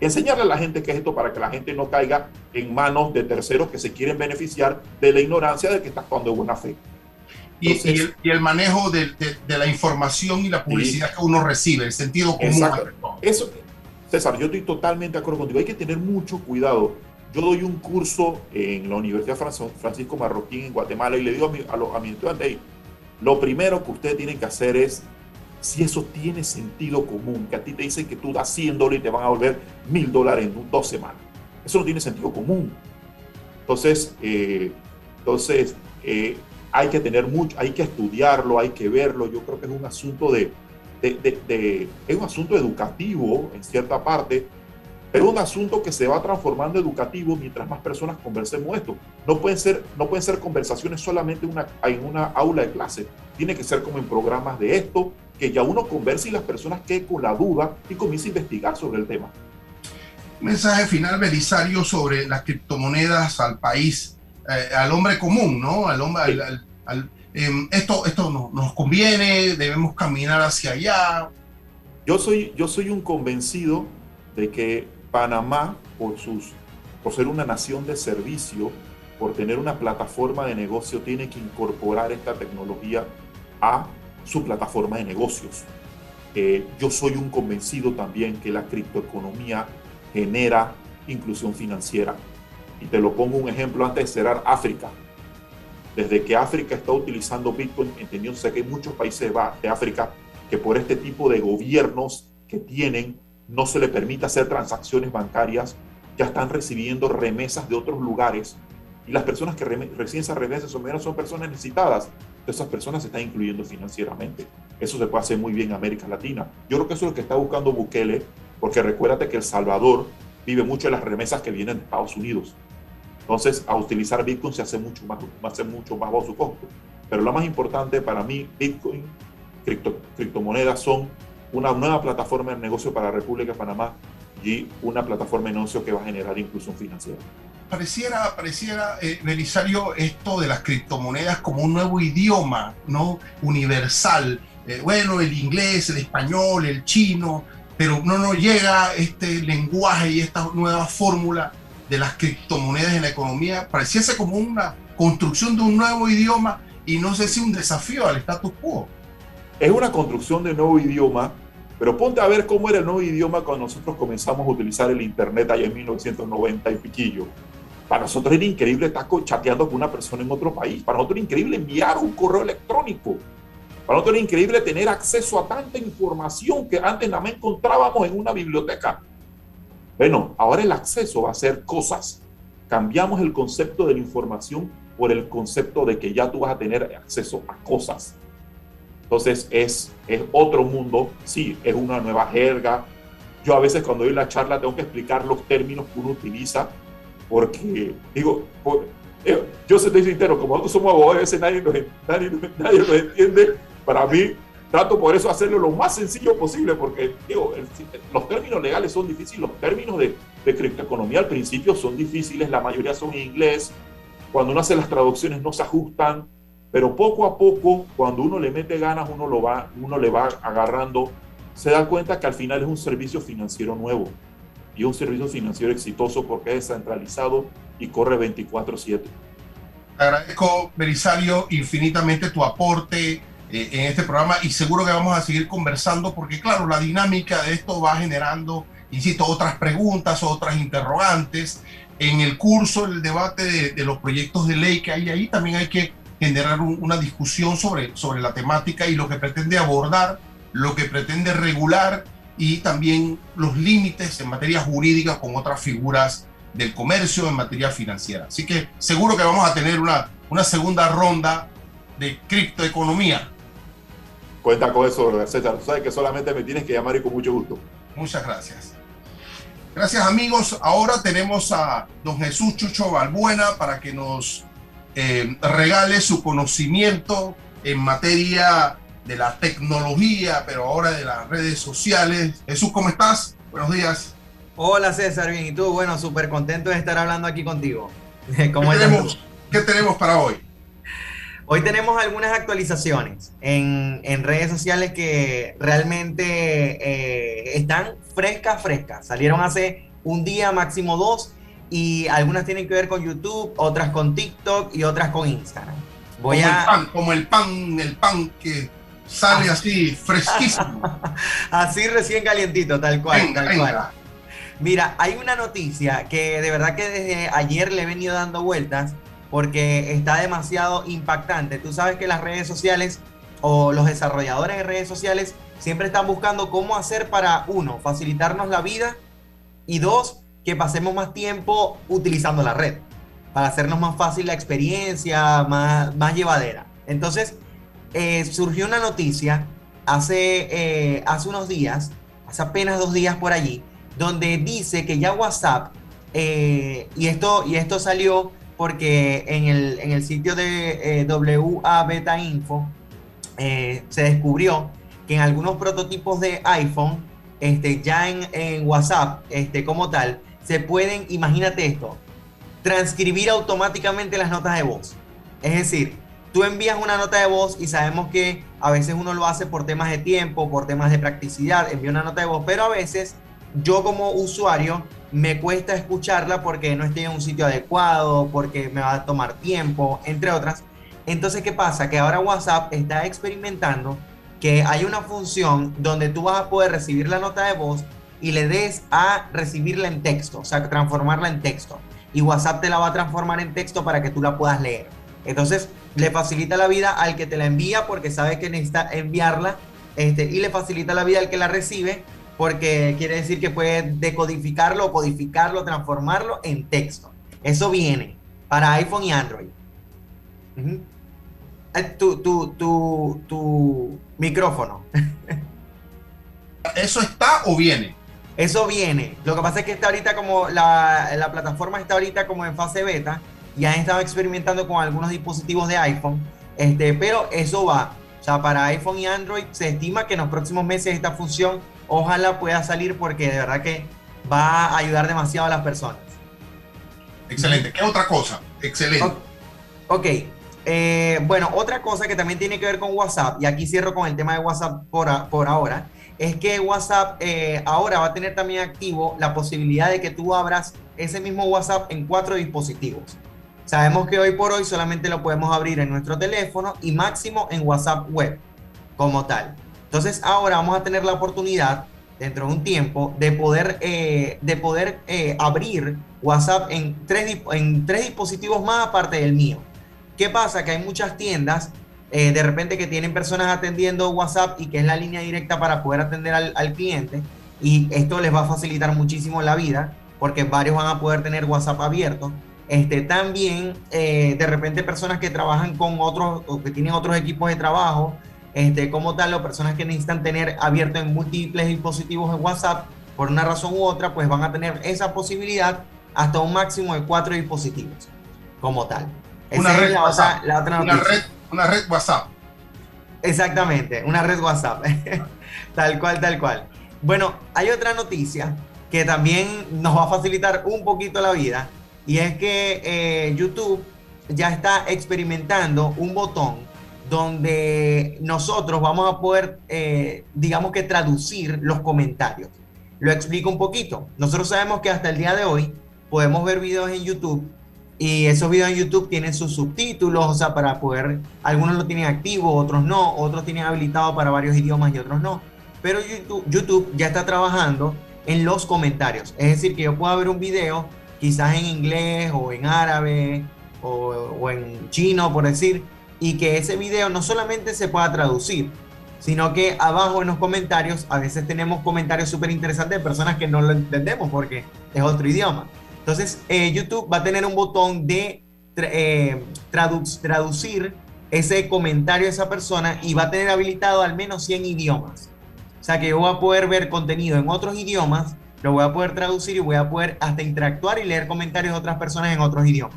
Enseñarle a la gente qué es esto para que la gente no caiga en manos de terceros que se quieren beneficiar de la ignorancia de que está actuando de buena fe. Y, el, manejo de, la información y la publicidad que uno recibe, el sentido común. Eso, César, yo estoy totalmente de acuerdo contigo. Hay que tener mucho cuidado. Yo doy un curso en la Universidad Francisco Marroquín en Guatemala y le digo a, mi, a, los, a mis estudiantes, lo primero que ustedes tienen que hacer es, si eso tiene sentido común, que a ti te dicen que tú das 100 dólares y te van a volver 1000 dólares en dos semanas. Eso no tiene sentido común. Entonces, eh, entonces eh, hay que tener mucho, hay que estudiarlo, hay que verlo. Yo creo que es un asunto de, de, es un asunto educativo en cierta parte, pero un asunto que se va transformando educativo mientras más personas conversemos esto. No pueden ser, no pueden ser conversaciones solamente una, en una aula de clase. Tiene que ser como en programas de esto, que ya uno converse y las personas queden con la duda y comience a investigar sobre el tema. mensaje final, Belisario, sobre las criptomonedas al país eh, al hombre común, ¿no? Al hombre, al, em, esto, esto no, nos conviene, debemos caminar hacia allá. Yo soy, yo soy un convencido de que Panamá, por, sus, por ser una nación de servicio, por tener una plataforma de negocio, tiene que incorporar esta tecnología a su plataforma de negocios. Eh, yo soy un convencido también que la criptoeconomía genera inclusión financiera. Y te lo pongo un ejemplo antes de cerrar África. Desde que África está utilizando Bitcoin, entendiéndose que hay muchos países de África que por este tipo de gobiernos que tienen no se le permite hacer transacciones bancarias, ya están recibiendo remesas de otros lugares y las personas que reciben esas remesas son, son personas necesitadas. esas personas se están incluyendo financieramente. Eso se puede hacer muy bien en América Latina. Yo creo que eso es lo que está buscando Bukele, porque recuérdate que El Salvador vive mucho de las remesas que vienen de Estados Unidos. Entonces, a utilizar Bitcoin se hace mucho más, hace mucho más bajo su costo. Pero lo más importante para mí, Bitcoin, cripto, criptomonedas son una nueva plataforma de negocio para la República de Panamá y una plataforma de negocio que va a generar inclusión financiera. Pareciera, pareciera eh, Belisario, esto de las criptomonedas como un nuevo idioma, ¿no? Universal. Eh, bueno, el inglés, el español, el chino, pero no nos llega este lenguaje y esta nueva fórmula de las criptomonedas en la economía pareciese como una construcción de un nuevo idioma y no sé si un desafío al status quo. Es una construcción de nuevo idioma, pero ponte a ver cómo era el nuevo idioma cuando nosotros comenzamos a utilizar el Internet allá en 1990 y piquillo. Para nosotros era increíble estar chateando con una persona en otro país. Para nosotros era increíble enviar un correo electrónico. Para nosotros era increíble tener acceso a tanta información que antes nada más encontrábamos en una biblioteca. Bueno, ahora el acceso va a ser cosas. Cambiamos el concepto de la información por el concepto de que ya tú vas a tener acceso a cosas. Entonces es, es otro mundo, sí, es una nueva jerga. Yo a veces cuando doy la charla tengo que explicar los términos que uno utiliza, porque digo, eh, yo soy sincero, como nosotros somos abogados, a veces nadie nos, nadie, nadie nos entiende. Para mí, trato por eso hacerlo lo más sencillo posible, porque digo, los términos legales son difíciles, los términos de, de criptoeconomía al principio son difíciles, la mayoría son en inglés, cuando uno hace las traducciones no se ajustan, pero poco a poco, cuando uno le mete ganas, uno, lo va, uno le va agarrando, se da cuenta que al final es un servicio financiero nuevo y un servicio financiero exitoso porque es descentralizado y corre 24/7. Agradezco, Belisario, infinitamente tu aporte, eh, en este programa y seguro que vamos a seguir conversando porque claro, la dinámica de esto va generando, insisto, otras preguntas, otras interrogantes. En el curso, el debate de, los proyectos de ley que hay ahí, también hay que generar una discusión sobre, sobre la temática y lo que pretende abordar, lo que pretende regular y también los límites en materia jurídica con otras figuras del comercio en materia financiera. Así que seguro que vamos a tener una, una segunda ronda de criptoeconomía Cuenta con eso, César. Tú sabes que solamente me tienes que llamar y con mucho gusto. Muchas gracias. Gracias amigos. Ahora tenemos a don Jesús Chucho Balbuena para que nos eh, regale su conocimiento en materia de la tecnología, pero ahora de las redes sociales. Jesús, ¿cómo estás? Buenos días. Hola César, bien, ¿y tú? Bueno, súper contento de estar hablando aquí contigo. ¿Cómo ¿Qué, tenemos, ¿Qué tenemos para hoy? Hoy tenemos algunas actualizaciones en, en redes sociales que realmente eh, están frescas, frescas. Salieron hace un día, máximo dos, y algunas tienen que ver con YouTube, otras con TikTok y otras con Instagram. Voy como, a... el pan, como el pan, el pan que sale así fresquísimo. así recién calientito, tal cual, tal cual. Mira, hay una noticia que de verdad que desde ayer le he venido dando vueltas porque está demasiado impactante. Tú sabes que las redes sociales o los desarrolladores de redes sociales siempre están buscando cómo hacer para, uno, facilitarnos la vida y dos, que pasemos más tiempo utilizando la red para hacernos más fácil la experiencia, más, más llevadera. Entonces, eh, surgió una noticia hace, eh, hace unos días, hace apenas dos días por allí, donde dice que ya WhatsApp, eh, y, esto, y esto salió porque en el, en el sitio de WA Beta Info se descubrió que en algunos prototipos de iPhone, este, ya en, en, WhatsApp este, como tal, se pueden, imagínate esto, transcribir automáticamente las notas de voz. Es decir, tú envías una nota de voz y sabemos que a veces uno lo hace por temas de tiempo, por temas de practicidad, envía una nota de voz, pero a veces yo como usuario me cuesta escucharla porque no estoy en un sitio adecuado, porque me va a tomar tiempo, entre otras. Entonces, ¿qué pasa? Que ahora WhatsApp está experimentando que hay una función donde tú vas a poder recibir la nota de voz y le des a recibirla en texto, o sea, transformarla en texto. Y WhatsApp te la va a transformar en texto para que tú la puedas leer. Entonces, le facilita la vida al que te la envía porque sabe que necesita enviarla este, y le facilita la vida al que la recibe porque quiere decir que puede decodificarlo, codificarlo, transformarlo en texto. Eso viene para iPhone y Android. Eh, tu, tu, tu, micrófono. ¿Eso está o viene? Eso viene. Lo que pasa es que está ahorita como la, la plataforma está ahorita como en fase beta y han estado experimentando con algunos dispositivos de iPhone, este, pero eso va. O sea, para iPhone y Android se estima que en los próximos meses esta función ojalá pueda salir porque de verdad que va a ayudar demasiado a las personas. Excelente. ¿Qué otra cosa? Excelente. Ok. Eh, bueno, otra cosa que también tiene que ver con WhatsApp, y aquí cierro con el tema de WhatsApp por, por ahora, es que WhatsApp eh, ahora va a tener también activo la posibilidad de que tú abras ese mismo WhatsApp en cuatro dispositivos. Sabemos que hoy por hoy solamente lo podemos abrir en nuestro teléfono y máximo en WhatsApp web como tal. Entonces ahora vamos a tener la oportunidad dentro de un tiempo de poder, eh, de poder eh, abrir WhatsApp en tres, en tres dispositivos más aparte del mío. ¿Qué pasa? Que hay muchas tiendas eh, de repente que tienen personas atendiendo WhatsApp y que es la línea directa para poder atender al, al cliente y esto les va a facilitar muchísimo la vida porque varios van a poder tener WhatsApp abierto. Este, también de repente personas que trabajan con otros o que tienen otros equipos de trabajo este, como tal, o personas que necesitan tener abierto en múltiples dispositivos en WhatsApp, por una razón u otra, pues van a tener esa posibilidad hasta un máximo de cuatro dispositivos, como tal. Una red, WhatsApp. una, red, WhatsApp. Exactamente, una red WhatsApp. tal cual, tal cual. Bueno, hay otra noticia que también nos va a facilitar un poquito la vida, y es que eh, YouTube ya está experimentando un botón donde nosotros vamos a poder, eh, digamos que traducir los comentarios. Lo explico un poquito. Nosotros sabemos que hasta el día de hoy podemos ver videos en YouTube y esos videos en YouTube tienen sus subtítulos, o sea, para poder, algunos lo tienen activo, otros no, otros tienen habilitado para varios idiomas y otros no. Pero YouTube, YouTube ya está trabajando en los comentarios. Es decir, que yo puedo ver un video quizás en inglés o en árabe o, o en chino, por decir, y que ese video no solamente se pueda traducir, sino que abajo en los comentarios a veces tenemos comentarios súper interesantes de personas que no lo entendemos porque es otro idioma. Entonces eh, YouTube va a tener un botón de eh, traducir ese comentario de esa persona y va a tener habilitado al menos 100 idiomas. O sea que yo voy a poder ver contenido en otros idiomas, lo voy a poder traducir y voy a poder hasta interactuar y leer comentarios de otras personas en otros idiomas,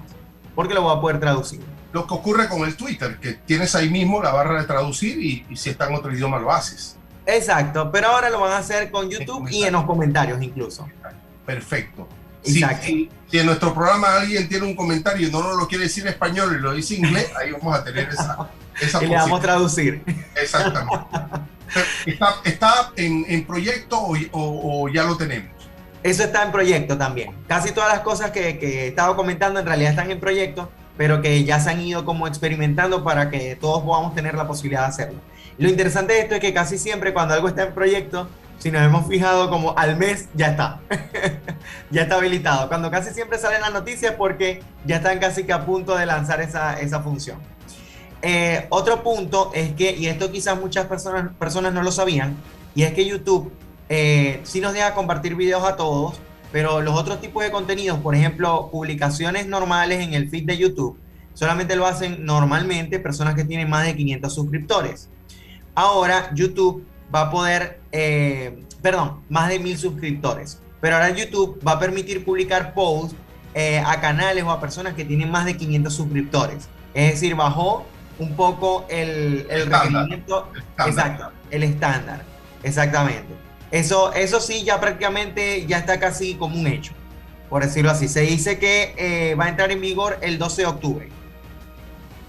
porque lo voy a poder traducir. lo que ocurre con el Twitter, que tienes ahí mismo la barra de traducir y, y si está en otro idioma lo haces. Exacto, pero ahora lo van a hacer con YouTube y en los comentarios incluso. Perfecto. Si, si, si, en nuestro programa alguien tiene un comentario y no lo quiere decir en español y lo dice en inglés, ahí vamos a tener esa, esa y le vamos a traducir. Exactamente. ¿Está, está en, en, proyecto o, o, o, ya lo tenemos? Eso está en proyecto también. Casi todas las cosas que, que he estado comentando en realidad están en proyecto, pero que ya se han ido como experimentando para que todos podamos tener la posibilidad de hacerlo. Lo interesante de esto es que casi siempre cuando algo está en proyecto, si nos hemos fijado como al mes, ya está. ya está habilitado. Cuando casi siempre salen las noticias porque ya están casi que a punto de lanzar esa, esa función. Eh, otro punto es que, y esto quizás muchas personas, personas no lo sabían, y es que YouTube eh, sí nos deja compartir videos a todos, pero los otros tipos de contenidos, por ejemplo, publicaciones normales en el feed de YouTube, solamente lo hacen normalmente personas que tienen más de 500 suscriptores. Ahora YouTube va a poder, eh, perdón, más de 1000 suscriptores, pero ahora YouTube va a permitir publicar posts eh, a canales o a personas que tienen más de 500 suscriptores. Es decir, bajó un poco el, el requerimiento, exacto, el estándar, exactamente. Eso, eso sí, ya prácticamente ya está casi como un hecho, por decirlo así. Se dice que eh, va a entrar en vigor el 12 de octubre.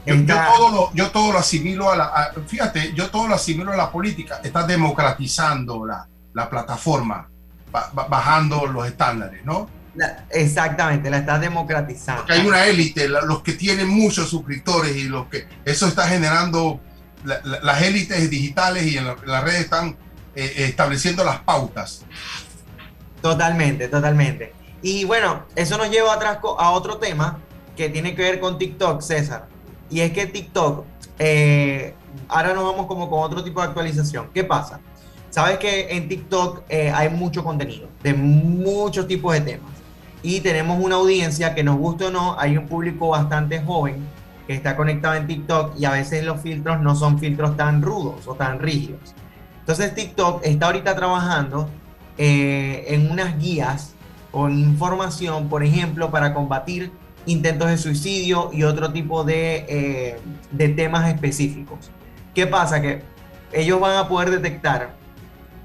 Yo, yo, todo lo, yo todo lo asimilo a la, a, fíjate, yo todo lo asimilo a la política. Está democratizando la, la plataforma, ba, bajando los estándares, ¿no? La, exactamente, la está democratizando. Porque hay una élite, los que tienen muchos suscriptores y los que eso está generando la, las élites digitales y en, en las redes están eh, estableciendo las pautas. Totalmente, totalmente. Y bueno, eso nos lleva atrás a otro tema que tiene que ver con TikTok, César. Y es que TikTok, eh, ahora nos vamos como con otro tipo de actualización. ¿Qué pasa? Sabes que en TikTok eh, hay mucho contenido, de muchos tipos de temas. Y tenemos una audiencia que nos guste o no, hay un público bastante joven que está conectado en TikTok y a veces los filtros no son filtros tan rudos o tan rígidos. Entonces TikTok está ahorita trabajando eh, en unas guías o información, por ejemplo, para combatir intentos de suicidio y otro tipo de, eh, de temas específicos. ¿Qué pasa? Que ellos van a poder detectar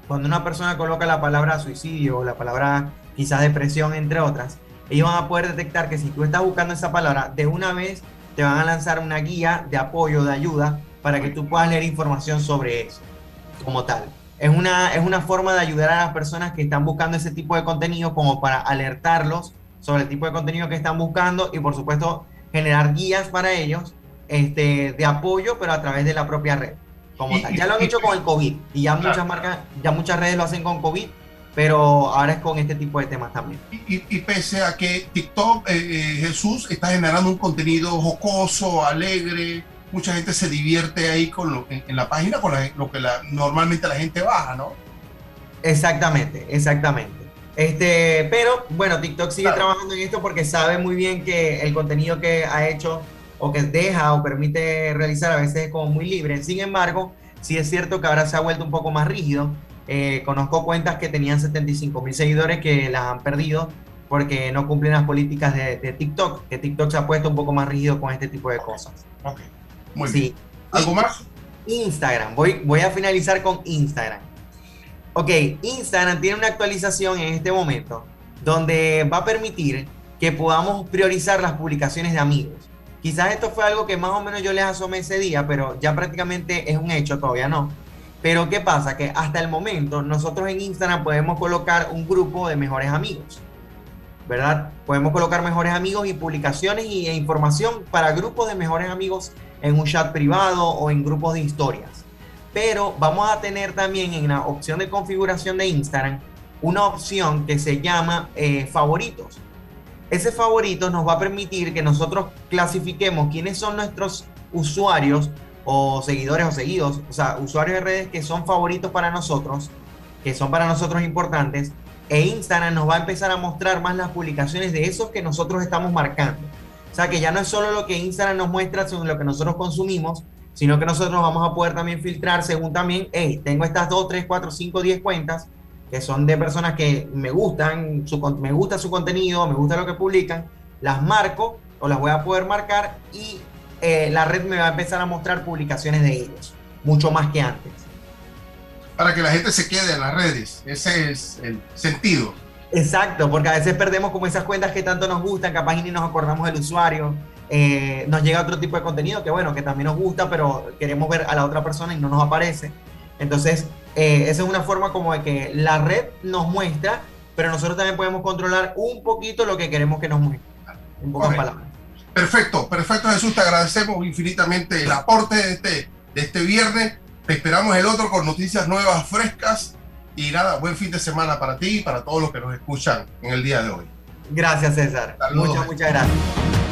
cuando una persona coloca la palabra suicidio o la palabra quizás depresión, entre otras, ellos van a poder detectar que si tú estás buscando esa palabra, de una vez te van a lanzar una guía de apoyo, de ayuda, para que tú puedas leer información sobre eso, como tal. Es una, es una forma de ayudar a las personas que están buscando ese tipo de contenido como para alertarlos sobre el tipo de contenido que están buscando y por supuesto generar guías para ellos este, de apoyo, pero a través de la propia red. Como tal. Ya lo han hecho con el COVID y ya muchas marcas, ya muchas redes lo hacen con COVID, pero ahora es con este tipo de temas también. Y pese a que TikTok, eh, eh, Jesús, está generando un contenido jocoso, alegre, mucha gente se divierte ahí con lo, en, en, la página con la, lo que la, normalmente la gente baja, ¿no? Exactamente, exactamente. Este, pero bueno, TikTok sigue claro. trabajando en esto porque sabe muy bien que el contenido que ha hecho o que deja o permite realizar a veces es como muy libre. Sin embargo, sí es cierto que ahora se ha vuelto un poco más rígido. Eh, conozco cuentas que tenían 75 mil seguidores que las han perdido porque no cumplen las políticas de, de, TikTok, que TikTok se ha puesto un poco más rígido con este tipo de cosas. Ok, muy sí. bien. ¿Algo más? Instagram, voy, voy a finalizar con Instagram. Ok, Instagram tiene una actualización en este momento donde va a permitir que podamos priorizar las publicaciones de amigos. Quizás esto fue algo que más o menos yo les asomé ese día, pero ya prácticamente es un hecho, todavía no. Pero ¿qué pasa? Que hasta el momento nosotros en Instagram podemos colocar un grupo de mejores amigos, ¿verdad? Podemos colocar mejores amigos y publicaciones e información para grupos de mejores amigos en un chat privado o en grupos de historias pero vamos a tener también en la opción de configuración de Instagram una opción que se llama eh, favoritos. Ese favorito nos va a permitir que nosotros clasifiquemos quiénes son nuestros usuarios o seguidores o seguidos, o sea, usuarios de redes que son favoritos para nosotros, que son para nosotros importantes, e Instagram nos va a empezar a mostrar más las publicaciones de esos que nosotros estamos marcando. O sea, que ya no es solo lo que Instagram nos muestra, sino lo que nosotros consumimos, sino que nosotros vamos a poder también filtrar según también, hey, tengo estas 2, 3, 4, 5, 10 cuentas que son de personas que me gustan, su, me gusta su contenido, me gusta lo que publican, las marco o las voy a poder marcar y eh, la red me va a empezar a mostrar publicaciones de ellos, mucho más que antes. Para que la gente se quede en las redes, ese es el sentido. Exacto, porque a veces perdemos como esas cuentas que tanto nos gustan, capaz ni nos acordamos del usuario. Eh, nos llega otro tipo de contenido que bueno, que también nos gusta, pero queremos ver a la otra persona y no nos aparece. Entonces, eh, esa es una forma como de que la red nos muestra, pero nosotros también podemos controlar un poquito lo que queremos que nos muestre. En pocas palabras. Perfecto, perfecto Jesús, te agradecemos infinitamente el aporte de este, de este viernes. Te esperamos el otro con noticias nuevas, frescas. Y nada, buen fin de semana para ti y para todos los que nos escuchan en el día de hoy. Gracias, César. Saludos. Muchas, muchas gracias.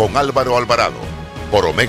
con Álvaro Alvarado por Omega